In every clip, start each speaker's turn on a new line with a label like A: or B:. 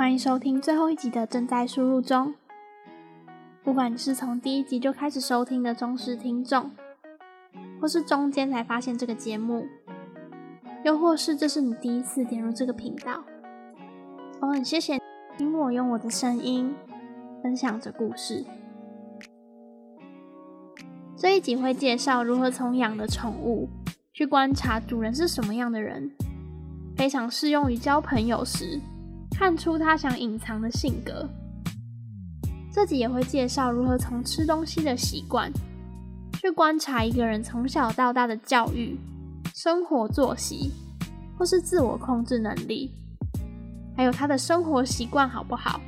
A: 欢迎收听最后一集的正在输入中。不管你是从第一集就开始收听的忠实听众，或是中间才发现这个节目，又或是这是你第一次点入这个频道，我很谢谢你听我用我的声音分享着故事。这一集会介绍如何从养的宠物去观察主人是什么样的人，非常适用于交朋友时。看出他想隐藏的性格。这集也会介绍如何从吃东西的习惯去观察一个人从小到大的教育、生活作息，或是自我控制能力，还有他的生活习惯好不好，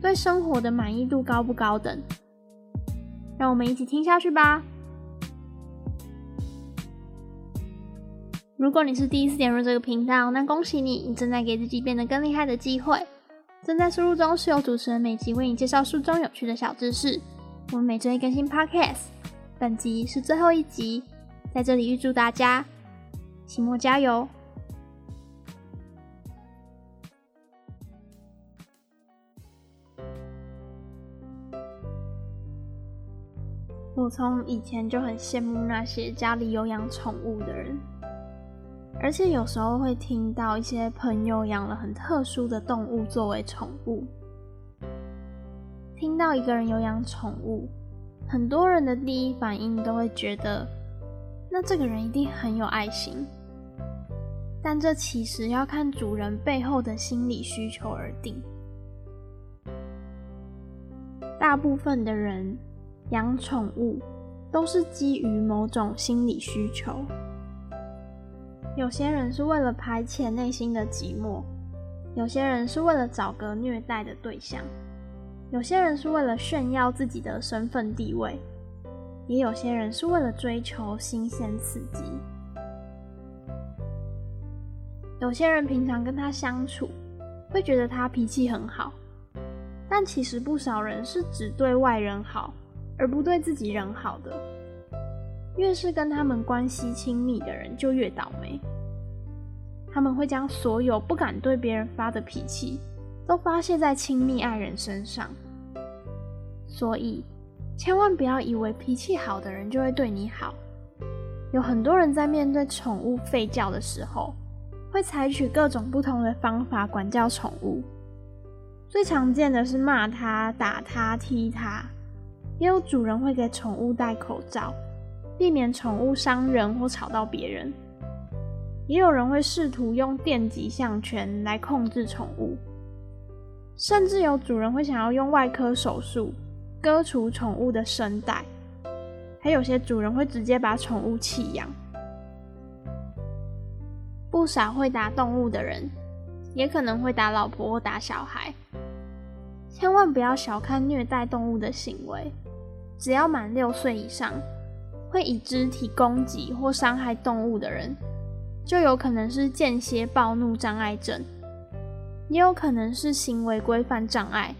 A: 对生活的满意度高不高等。让我们一起听下去吧。如果你是第一次点入这个频道，那恭喜你，你正在给自己变得更厉害的机会。正在输入中是由主持人每集为你介绍书中有趣的小知识。我们每周一更新 Podcast，本集是最后一集，在这里预祝大家期末加油。我从以前就很羡慕那些家里有养宠物的人。而且有时候会听到一些朋友养了很特殊的动物作为宠物。听到一个人有养宠物，很多人的第一反应都会觉得，那这个人一定很有爱心。但这其实要看主人背后的心理需求而定。大部分的人养宠物都是基于某种心理需求。有些人是为了排遣内心的寂寞，有些人是为了找个虐待的对象，有些人是为了炫耀自己的身份地位，也有些人是为了追求新鲜刺激。有些人平常跟他相处，会觉得他脾气很好，但其实不少人是只对外人好，而不对自己人好的。越是跟他们关系亲密的人，就越倒霉。他们会将所有不敢对别人发的脾气，都发泄在亲密爱人身上。所以，千万不要以为脾气好的人就会对你好。有很多人在面对宠物吠叫的时候，会采取各种不同的方法管教宠物。最常见的是骂他、打他、踢他，也有主人会给宠物戴口罩。避免宠物伤人或吵到别人，也有人会试图用电极项圈来控制宠物，甚至有主人会想要用外科手术割除宠物的声带，还有些主人会直接把宠物弃养。不少会打动物的人，也可能会打老婆或打小孩。千万不要小看虐待动物的行为，只要满六岁以上。会以肢体攻击或伤害动物的人，就有可能是间歇暴怒障碍症，也有可能是行为规范障碍。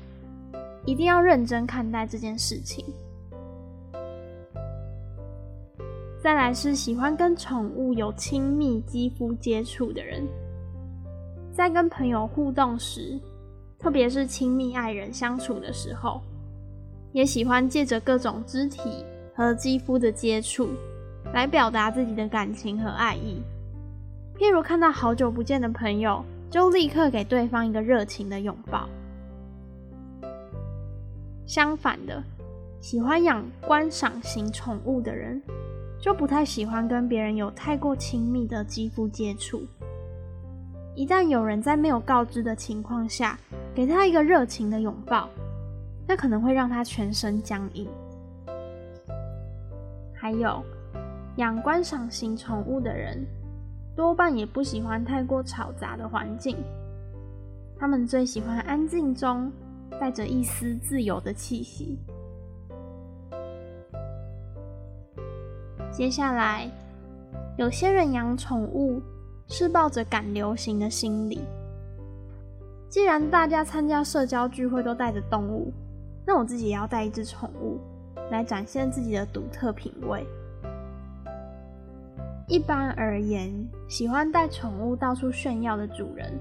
A: 一定要认真看待这件事情。再来是喜欢跟宠物有亲密肌肤接触的人，在跟朋友互动时，特别是亲密爱人相处的时候，也喜欢借着各种肢体。和肌肤的接触，来表达自己的感情和爱意。譬如看到好久不见的朋友，就立刻给对方一个热情的拥抱。相反的，喜欢养观赏型宠物的人，就不太喜欢跟别人有太过亲密的肌肤接触。一旦有人在没有告知的情况下，给他一个热情的拥抱，那可能会让他全身僵硬。还有养观赏型宠物的人，多半也不喜欢太过吵杂的环境。他们最喜欢安静中带着一丝自由的气息。接下来，有些人养宠物是抱着赶流行的心理。既然大家参加社交聚会都带着动物，那我自己也要带一只宠物。来展现自己的独特品味。一般而言，喜欢带宠物到处炫耀的主人，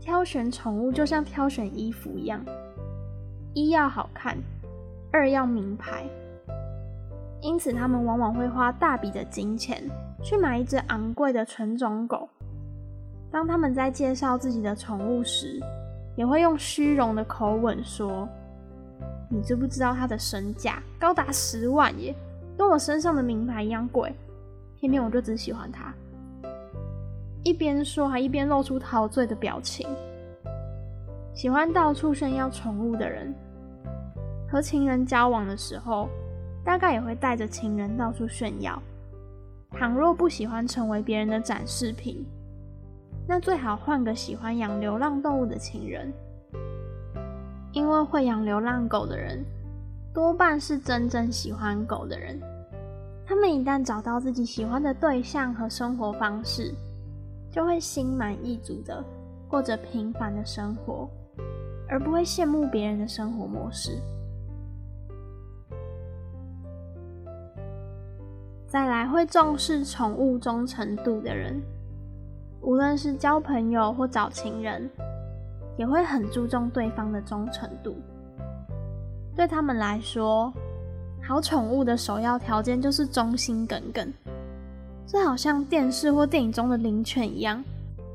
A: 挑选宠物就像挑选衣服一样，一要好看，二要名牌。因此，他们往往会花大笔的金钱去买一只昂贵的纯种狗。当他们在介绍自己的宠物时，也会用虚荣的口吻说：“你知不知道他的身价高达十万耶，跟我身上的名牌一样贵。偏偏我就只喜欢他。”一边说，还一边露出陶醉的表情。喜欢到处炫耀宠物的人，和情人交往的时候，大概也会带着情人到处炫耀。倘若不喜欢成为别人的展示品，那最好换个喜欢养流浪动物的情人，因为会养流浪狗的人多半是真正喜欢狗的人。他们一旦找到自己喜欢的对象和生活方式，就会心满意足的过着平凡的生活，而不会羡慕别人的生活模式。再来，会重视宠物忠诚度的人。无论是交朋友或找情人，也会很注重对方的忠诚度。对他们来说，好宠物的首要条件就是忠心耿耿。这好像电视或电影中的灵犬一样，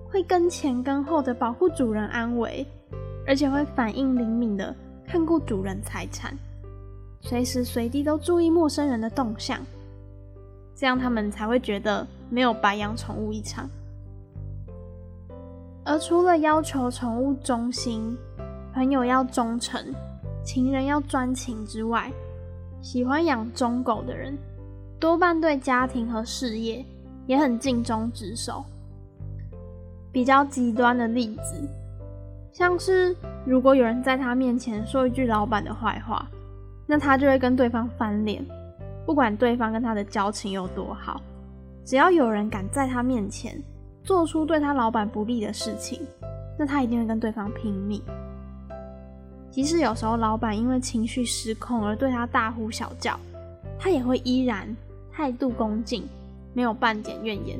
A: 会跟前跟后的保护主人安危，而且会反应灵敏的看顾主人财产，随时随地都注意陌生人的动向。这样他们才会觉得没有白养宠物一场。而除了要求宠物忠心、朋友要忠诚、情人要专情之外，喜欢养忠狗的人，多半对家庭和事业也很尽忠职守。比较极端的例子，像是如果有人在他面前说一句老板的坏话，那他就会跟对方翻脸，不管对方跟他的交情有多好，只要有人敢在他面前。做出对他老板不利的事情，那他一定会跟对方拼命。即使有时候老板因为情绪失控而对他大呼小叫，他也会依然态度恭敬，没有半点怨言。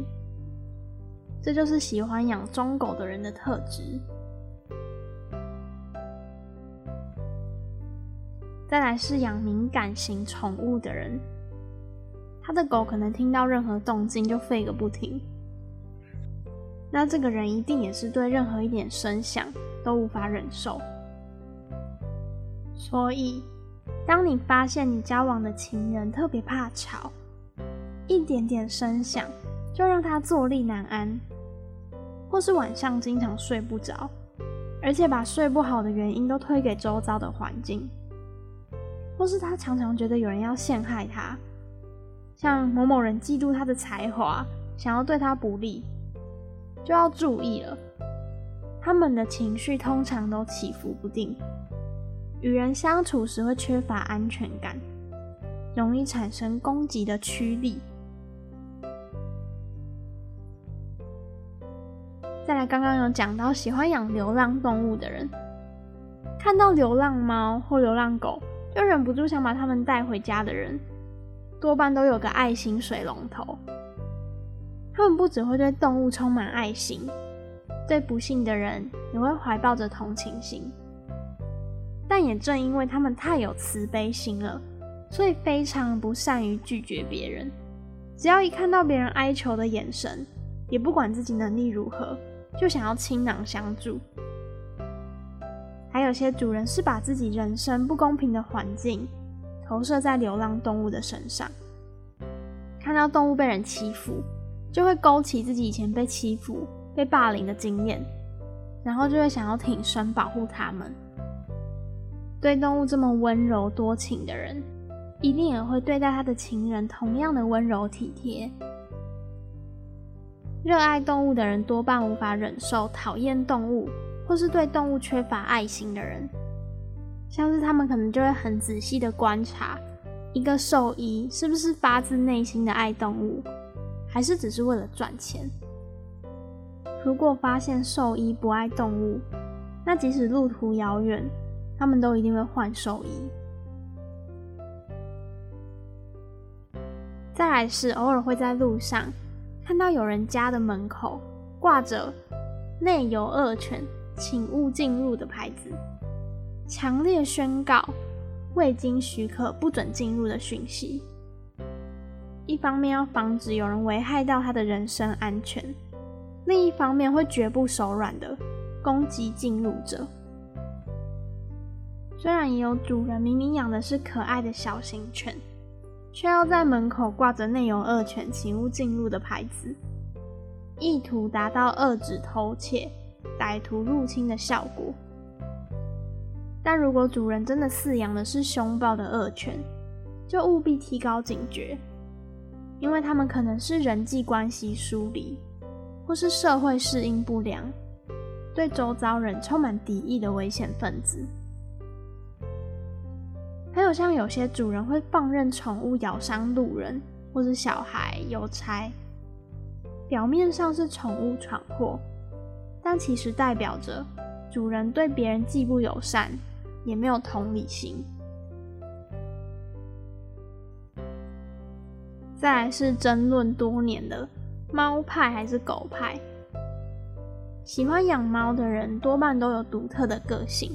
A: 这就是喜欢养忠狗的人的特质。再来是养敏感型宠物的人，他的狗可能听到任何动静就吠个不停。那这个人一定也是对任何一点声响都无法忍受。所以，当你发现你交往的情人特别怕吵，一点点声响就让他坐立难安，或是晚上经常睡不着，而且把睡不好的原因都推给周遭的环境，或是他常常觉得有人要陷害他，像某某人嫉妒他的才华，想要对他不利。就要注意了，他们的情绪通常都起伏不定，与人相处时会缺乏安全感，容易产生攻击的驱力。再来，刚刚有讲到喜欢养流浪动物的人，看到流浪猫或流浪狗，就忍不住想把它们带回家的人，多半都有个爱心水龙头。他们不只会对动物充满爱心，对不幸的人也会怀抱着同情心。但也正因为他们太有慈悲心了，所以非常不善于拒绝别人。只要一看到别人哀求的眼神，也不管自己能力如何，就想要倾囊相助。还有些主人是把自己人生不公平的环境投射在流浪动物的身上，看到动物被人欺负。就会勾起自己以前被欺负、被霸凌的经验，然后就会想要挺身保护他们。对动物这么温柔多情的人，一定也会对待他的情人同样的温柔体贴。热爱动物的人多半无法忍受讨厌动物或是对动物缺乏爱心的人，像是他们可能就会很仔细的观察一个兽医是不是发自内心的爱动物。还是只是为了赚钱？如果发现兽医不爱动物，那即使路途遥远，他们都一定会换兽医。再来是偶尔会在路上看到有人家的门口挂着“内有恶犬，请勿进入的牌子，强烈宣告未经许可不准进入的讯息。一方面要防止有人危害到他的人身安全，另一方面会绝不手软的攻击进入者。虽然也有主人明明养的是可爱的小型犬，却要在门口挂着内有恶犬请勿进入的牌子，意图达到遏止偷窃、歹徒入侵的效果。但如果主人真的饲养的是凶暴的恶犬，就务必提高警觉。因为他们可能是人际关系疏离，或是社会适应不良，对周遭人充满敌意的危险分子。还有像有些主人会放任宠物咬伤路人或是小孩、邮差，表面上是宠物闯祸，但其实代表着主人对别人既不友善，也没有同理心。再来是争论多年的猫派还是狗派。喜欢养猫的人多半都有独特的个性，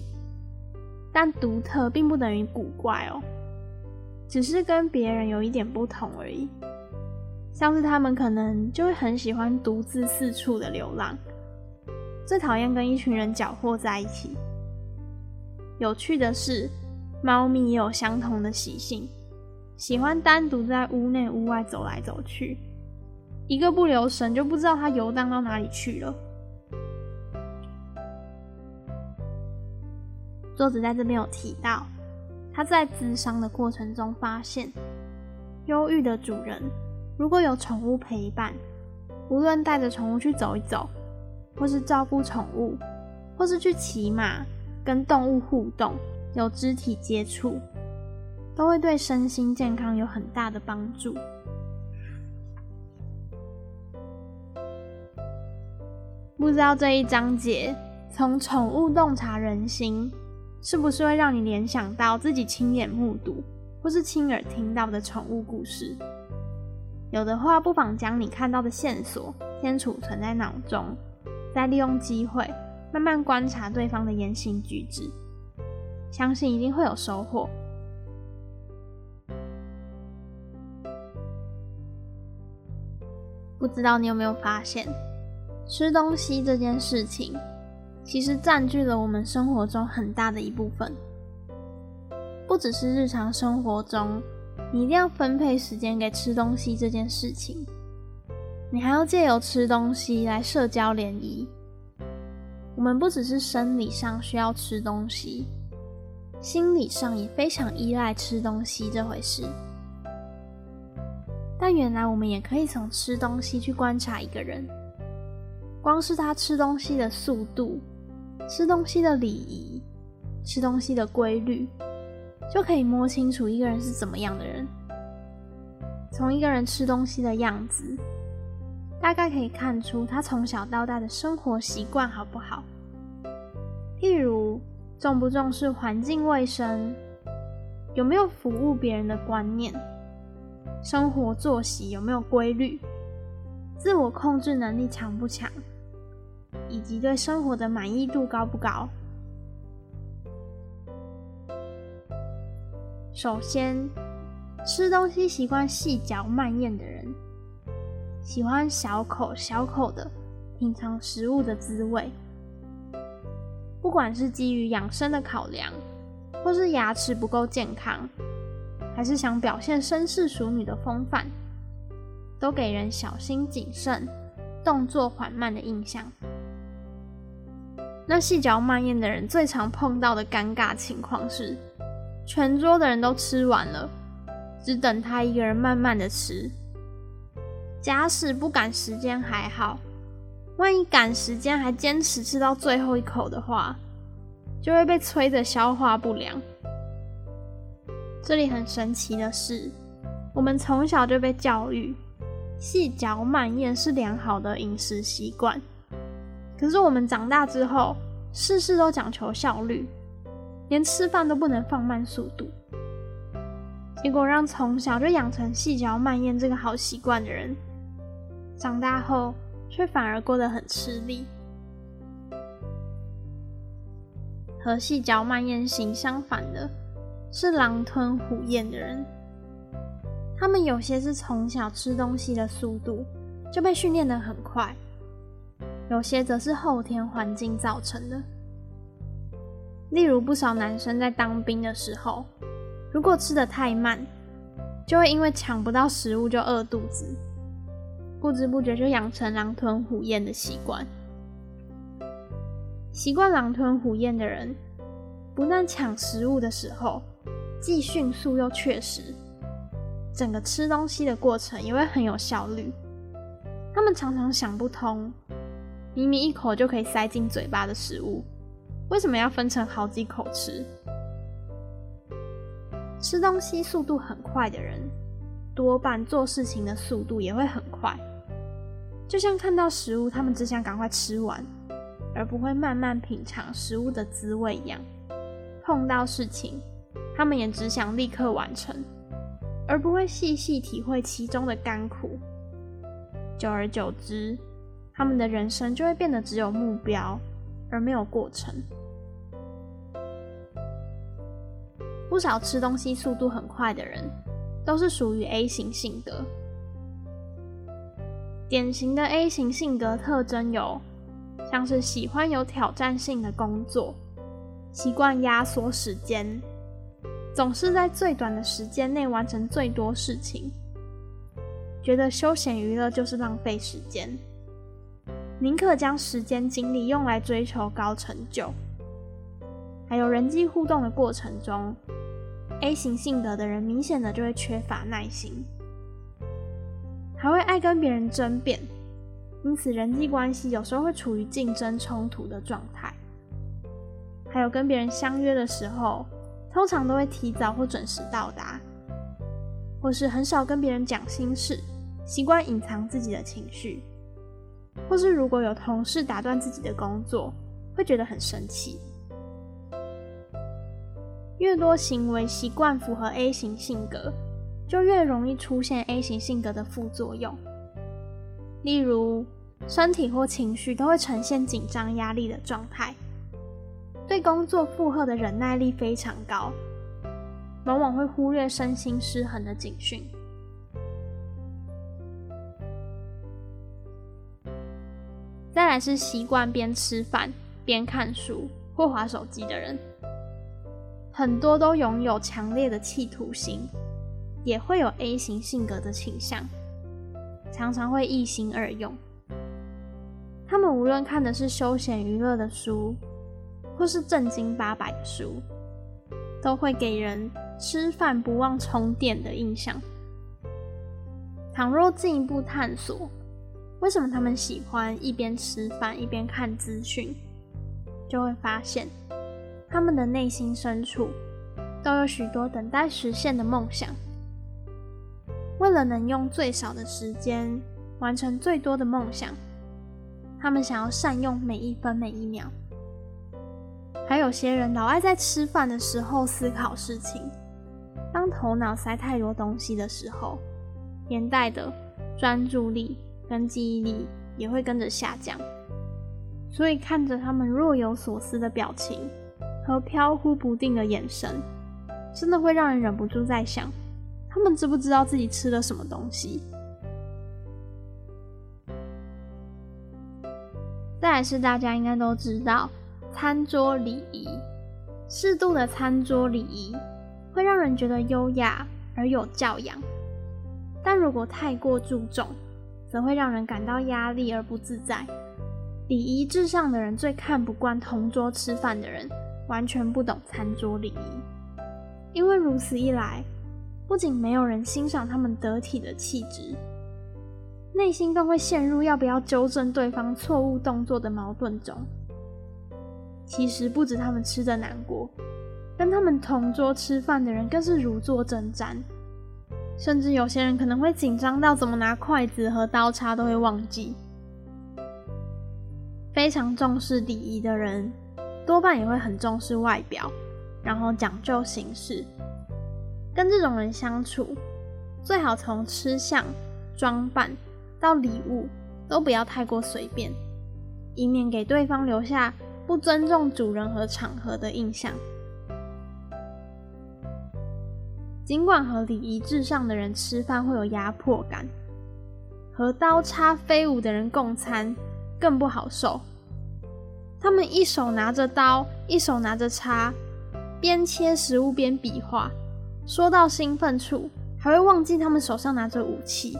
A: 但独特并不等于古怪哦，只是跟别人有一点不同而已。像是他们可能就会很喜欢独自四处的流浪，最讨厌跟一群人搅和在一起。有趣的是，猫咪也有相同的习性。喜欢单独在屋内屋外走来走去，一个不留神就不知道它游荡到哪里去了。作者在这边有提到，他在咨商的过程中发现，忧郁的主人如果有宠物陪伴，无论带着宠物去走一走，或是照顾宠物，或是去骑马跟动物互动，有肢体接触。都会对身心健康有很大的帮助。不知道这一章节从宠物洞察人心，是不是会让你联想到自己亲眼目睹或是亲耳听到的宠物故事？有的话，不妨将你看到的线索先储存在脑中，再利用机会慢慢观察对方的言行举止，相信一定会有收获。不知道你有没有发现，吃东西这件事情，其实占据了我们生活中很大的一部分。不只是日常生活中，你一定要分配时间给吃东西这件事情，你还要借由吃东西来社交联谊。我们不只是生理上需要吃东西，心理上也非常依赖吃东西这回事。但原来我们也可以从吃东西去观察一个人，光是他吃东西的速度、吃东西的礼仪、吃东西的规律，就可以摸清楚一个人是怎么样的人。从一个人吃东西的样子，大概可以看出他从小到大的生活习惯好不好。譬如重不重视环境卫生，有没有服务别人的观念。生活作息有没有规律？自我控制能力强不强？以及对生活的满意度高不高？首先，吃东西习惯细嚼慢咽的人，喜欢小口小口的品尝食物的滋味。不管是基于养生的考量，或是牙齿不够健康。还是想表现绅士淑女的风范，都给人小心谨慎、动作缓慢的印象。那细嚼慢咽的人最常碰到的尴尬情况是，全桌的人都吃完了，只等他一个人慢慢的吃。假使不赶时间还好，万一赶时间还坚持吃到最后一口的话，就会被催得消化不良。这里很神奇的是，我们从小就被教育，细嚼慢咽是良好的饮食习惯。可是我们长大之后，事事都讲求效率，连吃饭都不能放慢速度。结果让从小就养成细嚼慢咽这个好习惯的人，长大后却反而过得很吃力。和细嚼慢咽型相反的是狼吞虎咽的人。他们有些是从小吃东西的速度就被训练得很快，有些则是后天环境造成的。例如，不少男生在当兵的时候，如果吃得太慢，就会因为抢不到食物就饿肚子，不知不觉就养成狼吞虎咽的习惯。习惯狼吞虎咽的人，不但抢食物的时候既迅速又确实，整个吃东西的过程也会很有效率。他们常常想不通，明明一口就可以塞进嘴巴的食物。为什么要分成好几口吃？吃东西速度很快的人，多半做事情的速度也会很快。就像看到食物，他们只想赶快吃完，而不会慢慢品尝食物的滋味一样。碰到事情，他们也只想立刻完成，而不会细细体会其中的甘苦。久而久之，他们的人生就会变得只有目标。而没有过程。不少吃东西速度很快的人，都是属于 A 型性格。典型的 A 型性格特征有，像是喜欢有挑战性的工作，习惯压缩时间，总是在最短的时间内完成最多事情，觉得休闲娱乐就是浪费时间。宁可将时间精力用来追求高成就，还有人际互动的过程中，A 型性格的人明显的就会缺乏耐心，还会爱跟别人争辩，因此人际关系有时候会处于竞争冲突的状态。还有跟别人相约的时候，通常都会提早或准时到达，或是很少跟别人讲心事，习惯隐藏自己的情绪。或是如果有同事打断自己的工作，会觉得很生气。越多行为习惯符合 A 型性格，就越容易出现 A 型性格的副作用。例如，身体或情绪都会呈现紧张、压力的状态，对工作负荷的忍耐力非常高，往往会忽略身心失衡的警讯。再来是习惯边吃饭边看书或滑手机的人，很多都拥有强烈的企图心，也会有 A 型性格的倾向，常常会一心二用。他们无论看的是休闲娱乐的书，或是正经八百的书，都会给人吃饭不忘充电的印象。倘若进一步探索，为什么他们喜欢一边吃饭一边看资讯？就会发现，他们的内心深处都有许多等待实现的梦想。为了能用最少的时间完成最多的梦想，他们想要善用每一分每一秒。还有些人老爱在吃饭的时候思考事情，当头脑塞太多东西的时候，连带的专注力。跟记忆力也会跟着下降，所以看着他们若有所思的表情和飘忽不定的眼神，真的会让人忍不住在想，他们知不知道自己吃了什么东西？再来是大家应该都知道，餐桌礼仪，适度的餐桌礼仪会让人觉得优雅而有教养，但如果太过注重，则会让人感到压力而不自在。礼仪至上的人最看不惯同桌吃饭的人，完全不懂餐桌礼仪。因为如此一来，不仅没有人欣赏他们得体的气质，内心更会陷入要不要纠正对方错误动作的矛盾中。其实不止他们吃的难过，跟他们同桌吃饭的人更是如坐针毡。甚至有些人可能会紧张到怎么拿筷子和刀叉都会忘记。非常重视礼仪的人，多半也会很重视外表，然后讲究形式。跟这种人相处，最好从吃相、装扮到礼物都不要太过随便，以免给对方留下不尊重主人和场合的印象。尽管和礼仪至上的人吃饭会有压迫感，和刀叉飞舞的人共餐更不好受。他们一手拿着刀，一手拿着叉，边切食物边比划，说到兴奋处，还会忘记他们手上拿着武器。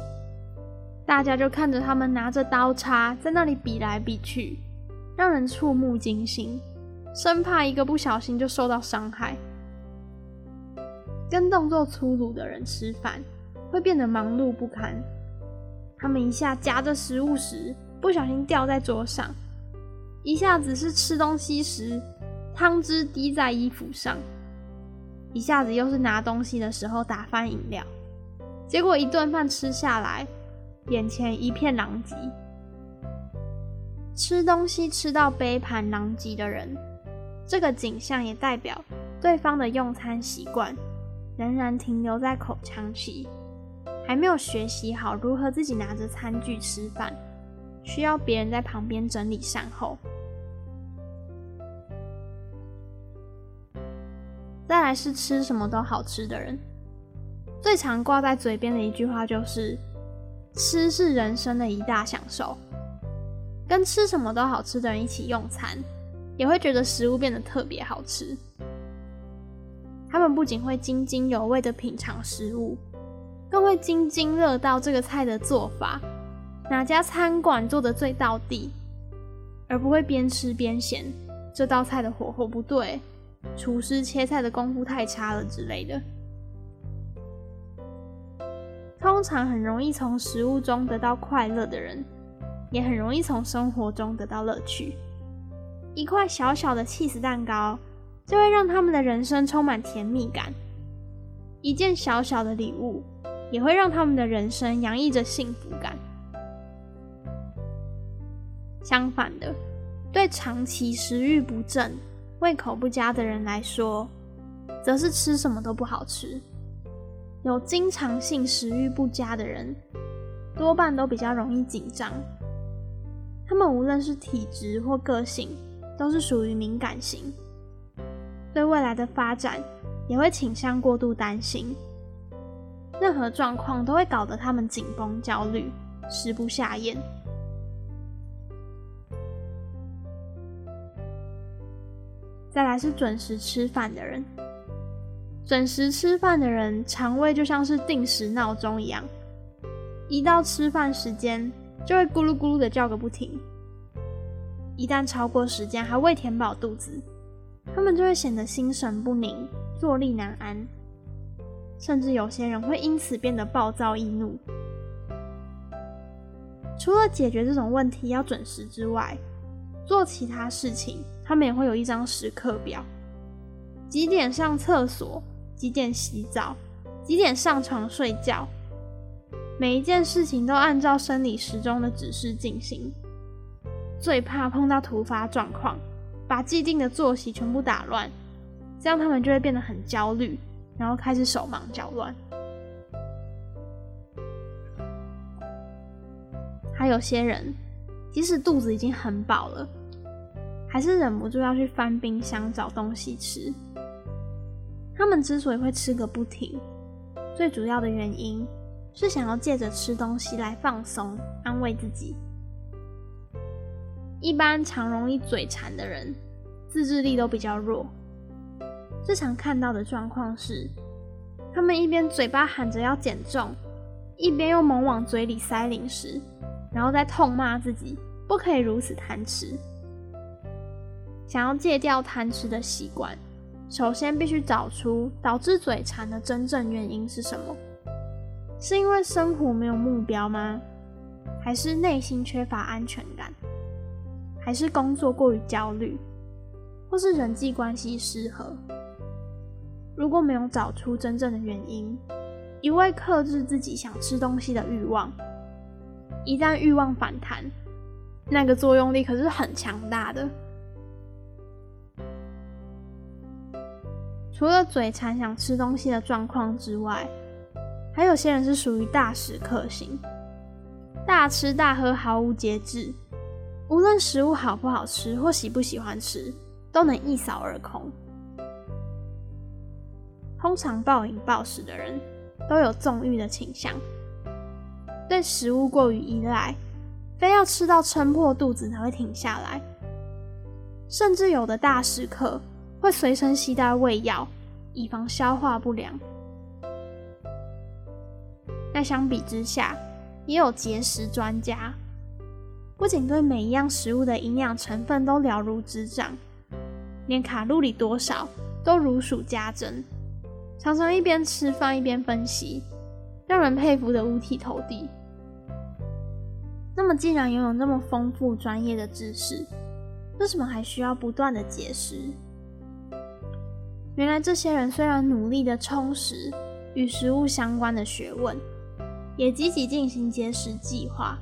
A: 大家就看着他们拿着刀叉在那里比来比去，让人触目惊心，生怕一个不小心就受到伤害。跟动作粗鲁的人吃饭，会变得忙碌不堪。他们一下夹着食物时，不小心掉在桌上；一下子是吃东西时，汤汁滴在衣服上；一下子又是拿东西的时候打翻饮料。结果一顿饭吃下来，眼前一片狼藉。吃东西吃到杯盘狼藉的人，这个景象也代表对方的用餐习惯。仍然停留在口腔期，还没有学习好如何自己拿着餐具吃饭，需要别人在旁边整理善后。再来是吃什么都好吃的人，最常挂在嘴边的一句话就是“吃是人生的一大享受”。跟吃什么都好吃的人一起用餐，也会觉得食物变得特别好吃。他们不仅会津津有味的品尝食物，更会津津乐道这个菜的做法，哪家餐馆做的最到地，而不会边吃边嫌这道菜的火候不对，厨师切菜的功夫太差了之类的。通常很容易从食物中得到快乐的人，也很容易从生活中得到乐趣。一块小小的起司蛋糕，就会让他们的人生充满甜蜜感。一件小小的礼物，也会让他们的人生洋溢着幸福感。相反的，对长期食欲不振、胃口不佳的人来说，则是吃什么都不好吃。有经常性食欲不佳的人，多半都比较容易紧张。他们无论是体质或个性，都是属于敏感型。对未来的发展也会倾向过度担心，任何状况都会搞得他们紧绷、焦虑，食不下咽。再来是准时吃饭的人，准时吃饭的人肠胃就像是定时闹钟一样，一到吃饭时间就会咕噜咕噜的叫个不停，一旦超过时间还未填饱肚子。他们就会显得心神不宁、坐立难安，甚至有些人会因此变得暴躁易怒。除了解决这种问题要准时之外，做其他事情他们也会有一张时刻表：几点上厕所，几点洗澡，几点上床睡觉。每一件事情都按照生理时钟的指示进行。最怕碰到突发状况。把既定的作息全部打乱，这样他们就会变得很焦虑，然后开始手忙脚乱。还有些人，即使肚子已经很饱了，还是忍不住要去翻冰箱找东西吃。他们之所以会吃个不停，最主要的原因是想要借着吃东西来放松、安慰自己。一般常容易嘴馋的人，自制力都比较弱。最常看到的状况是，他们一边嘴巴喊着要减重，一边又猛往嘴里塞零食，然后再痛骂自己不可以如此贪吃。想要戒掉贪吃的习惯，首先必须找出导致嘴馋的真正原因是什么？是因为生活没有目标吗？还是内心缺乏安全感？还是工作过于焦虑，或是人际关系失和。如果没有找出真正的原因，一味克制自己想吃东西的欲望，一旦欲望反弹，那个作用力可是很强大的。除了嘴馋想吃东西的状况之外，还有些人是属于大食客型，大吃大喝毫无节制。无论食物好不好吃或喜不喜欢吃，都能一扫而空。通常暴饮暴食的人都有纵欲的倾向，对食物过于依赖，非要吃到撑破肚子才会停下来。甚至有的大食客会随身携带胃药，以防消化不良。那相比之下，也有节食专家，不仅对每一样食物的营养成分都了如指掌，连卡路里多少都如数家珍，常常一边吃饭一边分析，让人佩服的五体投地。那么，既然拥有那么丰富专业的知识，为什么还需要不断的节食？原来这些人虽然努力的充实与食物相关的学问，也积极进行节食计划，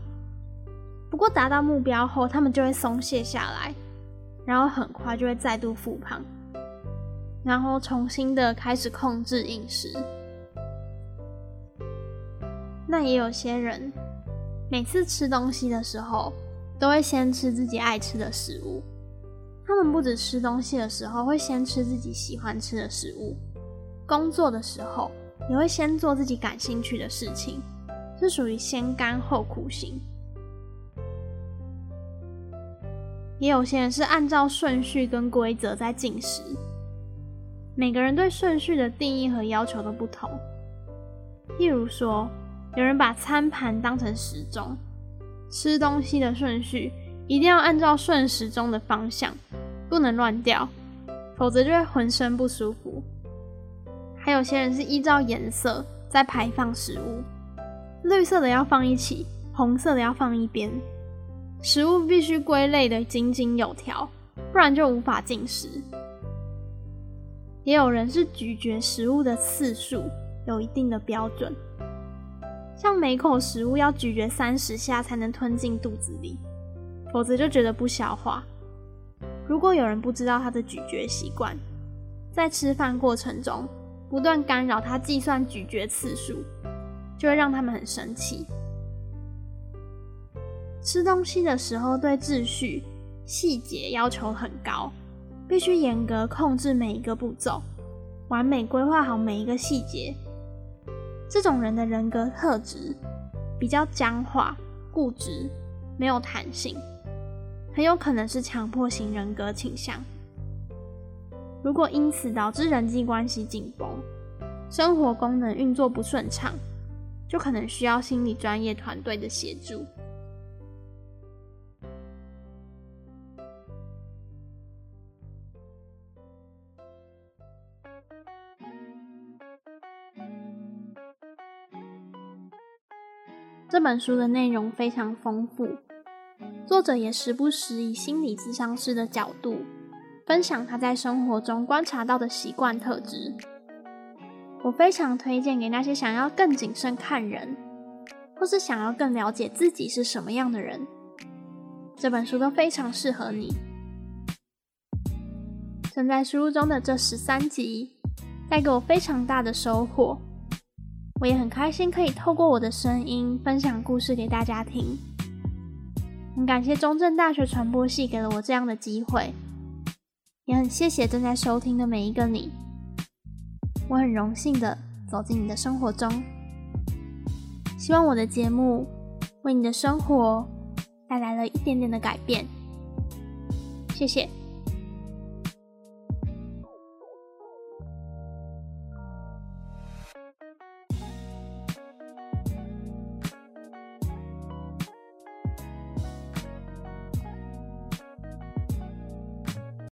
A: 不过达到目标后，他们就会松懈下来，然后很快就会再度复胖，然后重新的开始控制饮食。那也有些人，每次吃东西的时候，都会先吃自己爱吃的食物。他们不止吃东西的时候会先吃自己喜欢吃的食物，工作的时候也会先做自己感兴趣的事情，是属于先甘后苦型。也有些人是按照顺序跟规则在进食，每个人对顺序的定义和要求都不同。譬如说，有人把餐盘当成时钟。吃东西的顺序一定要按照顺时钟的方向，不能乱掉，否则就会浑身不舒服。还有些人是依照颜色在排放食物，绿色的要放一起，红色的要放一边，食物必须归类的井井有条，不然就无法进食。也有人是咀嚼食物的次数有一定的标准。像每口食物要咀嚼三十下才能吞进肚子里，否则就觉得不消化。如果有人不知道他的咀嚼习惯，在吃饭过程中不断干扰他计算咀嚼次数，就会让他们很生气。吃东西的时候对秩序、细节要求很高，必须严格控制每一个步骤，完美规划好每一个细节。这种人的人格特质比较僵化、固执，没有弹性，很有可能是强迫型人格倾向。如果因此导致人际关系紧绷，生活功能运作不顺畅，就可能需要心理专业团队的协助。这本书的内容非常丰富，作者也时不时以心理咨商师的角度分享他在生活中观察到的习惯特质。我非常推荐给那些想要更谨慎看人，或是想要更了解自己是什么样的人，这本书都非常适合你。正在输入中的这十三集带给我非常大的收获。我也很开心可以透过我的声音分享故事给大家听。很感谢中正大学传播系给了我这样的机会，也很谢谢正在收听的每一个你。我很荣幸的走进你的生活中，希望我的节目为你的生活带来了一点点的改变。谢谢。